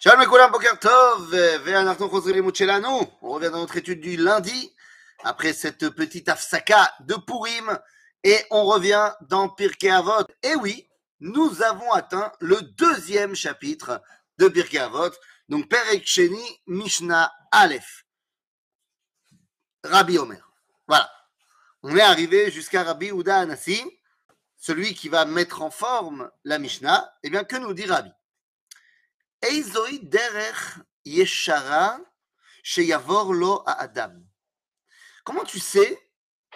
Shalom Ekoulam Boker Tov. On revient dans notre étude du lundi, après cette petite afsaka de Purim, et on revient dans Pirkei Avot. Et oui, nous avons atteint le deuxième chapitre de Pirkei Avot, donc Perek Sheni Mishnah Aleph. Rabbi Omer. Voilà. On est arrivé jusqu'à Rabbi Uda Anassi, celui qui va mettre en forme la Mishnah. Eh bien, que nous dit Rabbi? Yeshara lo Adam. Comment tu sais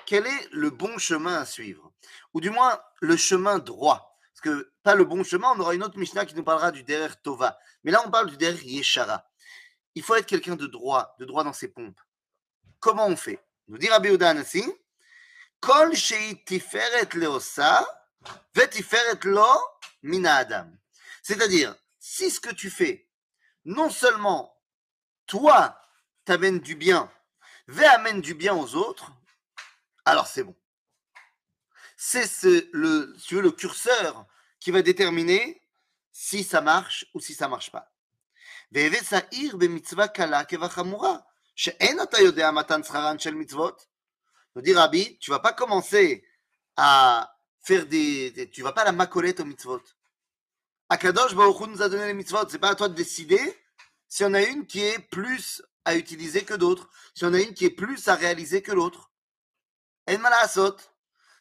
quel est le bon chemin à suivre? Ou du moins, le chemin droit? Parce que pas le bon chemin, on aura une autre Mishnah qui nous parlera du derech tova. Mais là, on parle du derech yeshara. Il faut être quelqu'un de droit, de droit dans ses pompes. Comment on fait? Nous dit Rabbi Uda Anassi, Kol tiferet leosa, vetiferet lo mina Adam. C'est-à-dire, si ce que tu fais, non seulement toi, t'amènes du bien, mais amène du bien aux autres, alors c'est bon. C'est le, curseur qui va déterminer si ça marche ou si ça marche pas. Je dis, Rabbi, tu vas pas commencer à faire des, des tu vas pas la macolette au mitzvot. Akadosh Baruch nous a donné les mitzvot, c'est pas à toi de décider si on a une qui est plus à utiliser que d'autres, si on a une qui est plus à réaliser que l'autre. En malasot.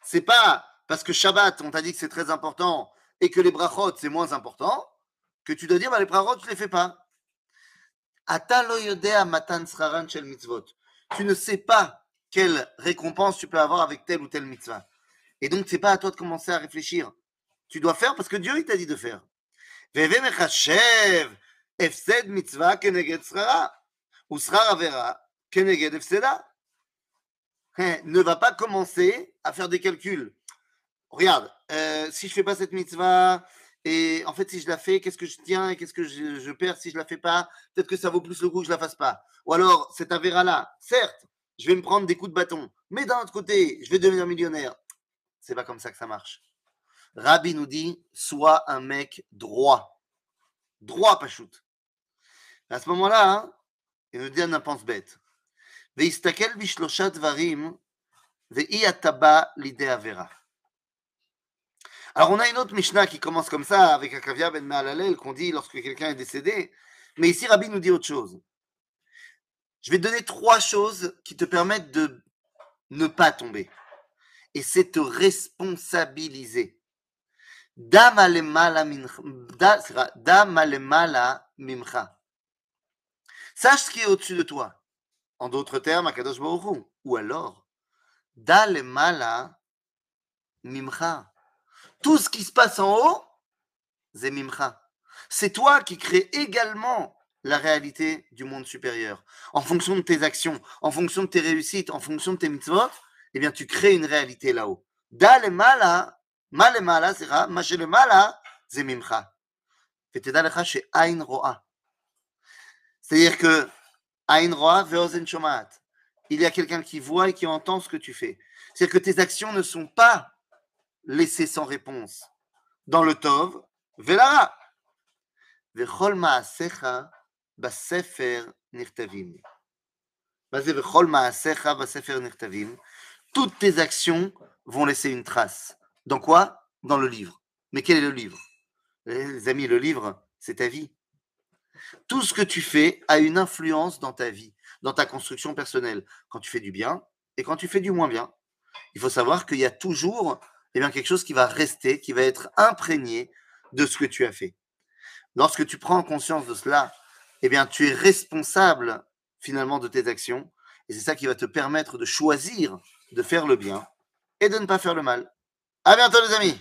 C'est pas parce que Shabbat, on t'a dit que c'est très important et que les brachot c'est moins important que tu dois dire bah, les brachot je les fais pas. Tu ne sais pas quelle récompense tu peux avoir avec telle ou telle mitzvah. Et donc, c'est pas à toi de commencer à réfléchir. Tu dois faire parce que Dieu, il t'a dit de faire. Ne va pas commencer à faire des calculs. Regarde, euh, si je fais pas cette mitzvah, et en fait, si je la fais, qu'est-ce que je tiens et qu'est-ce que je, je perds si je la fais pas? Peut-être que ça vaut plus le coup que je la fasse pas. Ou alors, cet avéra-là, certes, je vais me prendre des coups de bâton, mais d'un autre côté, je vais devenir millionnaire. C'est pas comme ça que ça marche. Rabbi nous dit, sois un mec droit. Droit, pas shoot. À ce moment-là, hein, il nous dit un pense bête. ויסתכל בשלושה דברים, ואי אתה בא לידי עבירה. Alors, on a une autre Mishnah qui commence comme ça, avec Akavia ben Maalalel, qu'on dit lorsque quelqu'un est décédé. Mais ici, Rabbi nous dit autre chose. Je vais te donner trois choses qui te permettent de ne pas tomber. Et c'est te responsabiliser. mimcha. Sache ce qui est au-dessus de toi. En d'autres termes, Akadosh Baruch. Ou alors, da lemala mimcha. Tout ce qui se passe en haut, c'est mimcha. C'est toi qui crée également la réalité du monde supérieur. En fonction de tes actions, en fonction de tes réussites, en fonction de tes mitzvot, eh bien, tu crées une réalité là-haut. Da le mala, ma le mala, c'est ra, ma chez le mala, c'est mimcha. ותדע לך שעין רואה. C'est-à-dire que עין רואה ואוזן שומעת. Il y a quelqu'un qui voit et qui entend ce que tu fais. C'est-à-dire que tes actions ne sont pas laissées sans réponse. Dans le tov, velara. וכל מעשיך בספר נכתבים. מה זה וכל מעשיך בספר נכתבים? Toutes tes actions vont laisser une trace. Dans quoi? Dans le livre. Mais quel est le livre? Les amis, le livre, c'est ta vie. Tout ce que tu fais a une influence dans ta vie, dans ta construction personnelle. Quand tu fais du bien et quand tu fais du moins bien. Il faut savoir qu'il y a toujours eh quelque chose qui va rester, qui va être imprégné de ce que tu as fait. Lorsque tu prends conscience de cela, eh bien, tu es responsable finalement de tes actions. Et c'est ça qui va te permettre de choisir de faire le bien et de ne pas faire le mal. À bientôt les amis